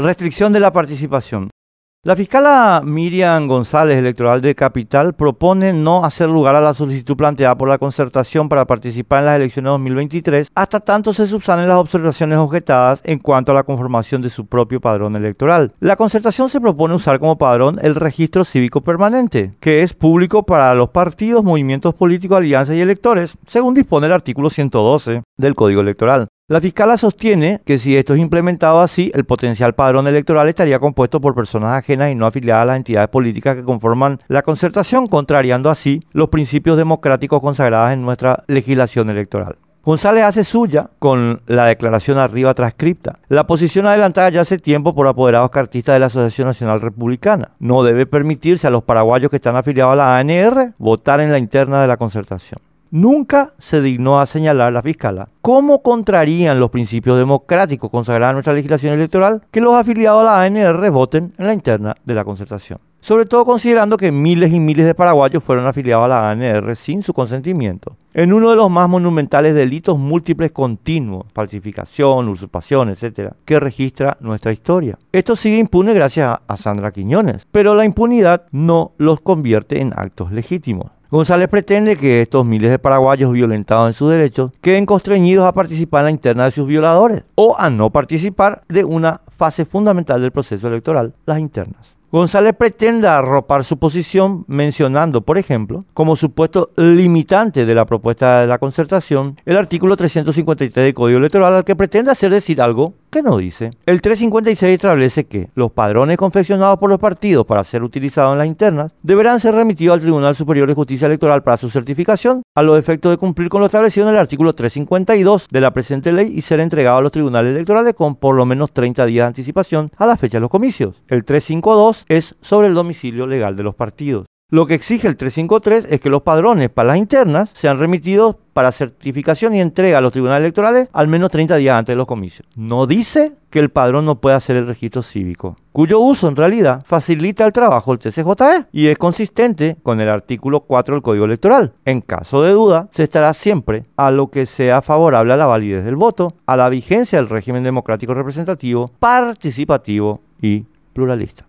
Restricción de la participación. La fiscala Miriam González, electoral de Capital, propone no hacer lugar a la solicitud planteada por la concertación para participar en las elecciones 2023 hasta tanto se subsanen las observaciones objetadas en cuanto a la conformación de su propio padrón electoral. La concertación se propone usar como padrón el registro cívico permanente, que es público para los partidos, movimientos políticos, alianzas y electores, según dispone el artículo 112 del Código Electoral. La fiscala sostiene que si esto es implementado así, el potencial padrón electoral estaría compuesto por personas ajenas y no afiliadas a las entidades políticas que conforman la concertación, contrariando así los principios democráticos consagrados en nuestra legislación electoral. González hace suya, con la declaración arriba transcripta, la posición adelantada ya hace tiempo por apoderados cartistas de la Asociación Nacional Republicana. No debe permitirse a los paraguayos que están afiliados a la ANR votar en la interna de la concertación. Nunca se dignó a señalar la fiscala cómo contrarían los principios democráticos consagrados en nuestra legislación electoral que los afiliados a la ANR voten en la interna de la concertación. Sobre todo considerando que miles y miles de paraguayos fueron afiliados a la ANR sin su consentimiento. En uno de los más monumentales delitos múltiples continuos, falsificación, usurpación, etc., que registra nuestra historia. Esto sigue impune gracias a Sandra Quiñones, pero la impunidad no los convierte en actos legítimos. González pretende que estos miles de paraguayos violentados en sus derechos queden constreñidos a participar en la interna de sus violadores o a no participar de una fase fundamental del proceso electoral, las internas. González pretende arropar su posición mencionando, por ejemplo, como supuesto limitante de la propuesta de la concertación, el artículo 353 del Código Electoral al que pretende hacer decir algo que no dice. El 356 establece que los padrones confeccionados por los partidos para ser utilizados en las internas deberán ser remitidos al Tribunal Superior de Justicia Electoral para su certificación a los efectos de cumplir con lo establecido en el artículo 352 de la presente ley y ser entregados a los tribunales electorales con por lo menos 30 días de anticipación a la fecha de los comicios. El 352 es sobre el domicilio legal de los partidos. Lo que exige el 353 es que los padrones para las internas sean remitidos para certificación y entrega a los tribunales electorales al menos 30 días antes de los comicios. No dice que el padrón no pueda hacer el registro cívico, cuyo uso en realidad facilita el trabajo del TCJE y es consistente con el artículo 4 del Código Electoral. En caso de duda, se estará siempre a lo que sea favorable a la validez del voto, a la vigencia del régimen democrático representativo, participativo y pluralista.